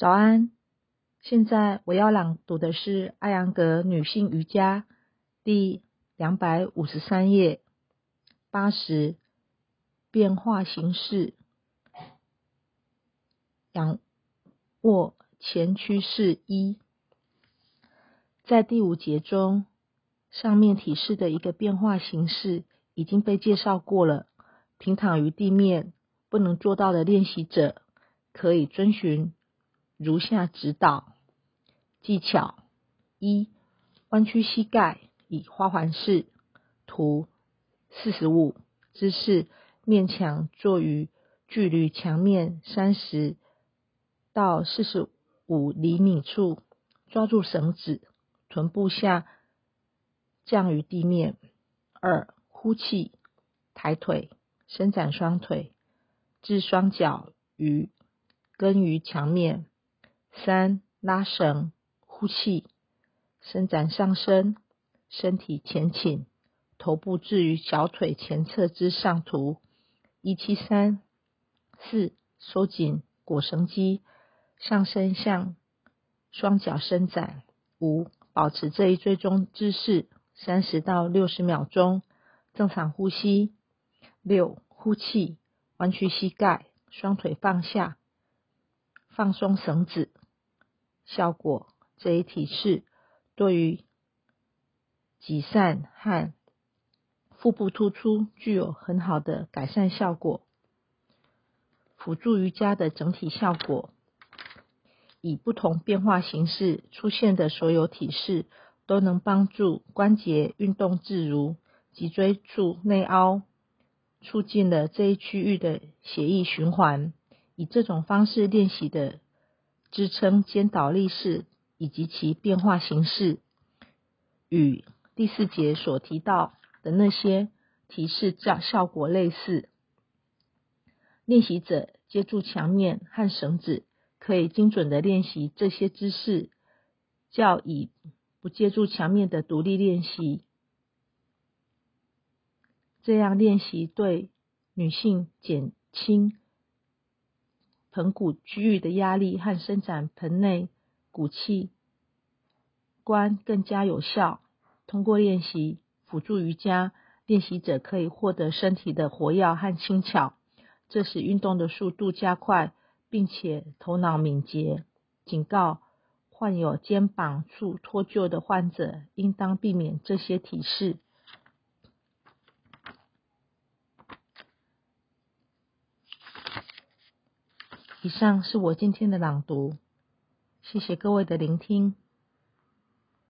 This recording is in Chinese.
早安，现在我要朗读的是艾扬格女性瑜伽第两百五十三页，八十变化形式，仰卧前屈式一，在第五节中，上面提示的一个变化形式已经被介绍过了。平躺于地面不能做到的练习者，可以遵循。如下指导技巧：一、弯曲膝盖以花环式图四十五姿势，面墙坐于距离墙面三十到四十五厘米处，抓住绳子，臀部下降于地面。二、呼气，抬腿，伸展双腿，置双脚于根于墙面。三拉绳，呼气，伸展上身，身体前倾，头部置于小腿前侧之上。图一七三四收紧腘绳肌，上身向双脚伸展。五保持这一追踪姿势三十到六十秒钟，正常呼吸。六呼气，弯曲膝盖，双腿放下，放松绳子。效果这一体式对于挤散和腹部突出具有很好的改善效果。辅助瑜伽的整体效果，以不同变化形式出现的所有体式都能帮助关节运动自如，脊椎处内凹，促进了这一区域的血液循环。以这种方式练习的。支撑肩倒立式以及其变化形式，与第四节所提到的那些提示效效果类似。练习者接住墙面和绳子，可以精准的练习这些姿势，较以不借助墙面的独立练习。这样练习对女性减轻。盆骨区域的压力和伸展盆内骨器官更加有效。通过练习辅助瑜伽，练习者可以获得身体的活跃和轻巧，这使运动的速度加快，并且头脑敏捷。警告：患有肩膀处脱臼的患者应当避免这些体式。以上是我今天的朗读，谢谢各位的聆听。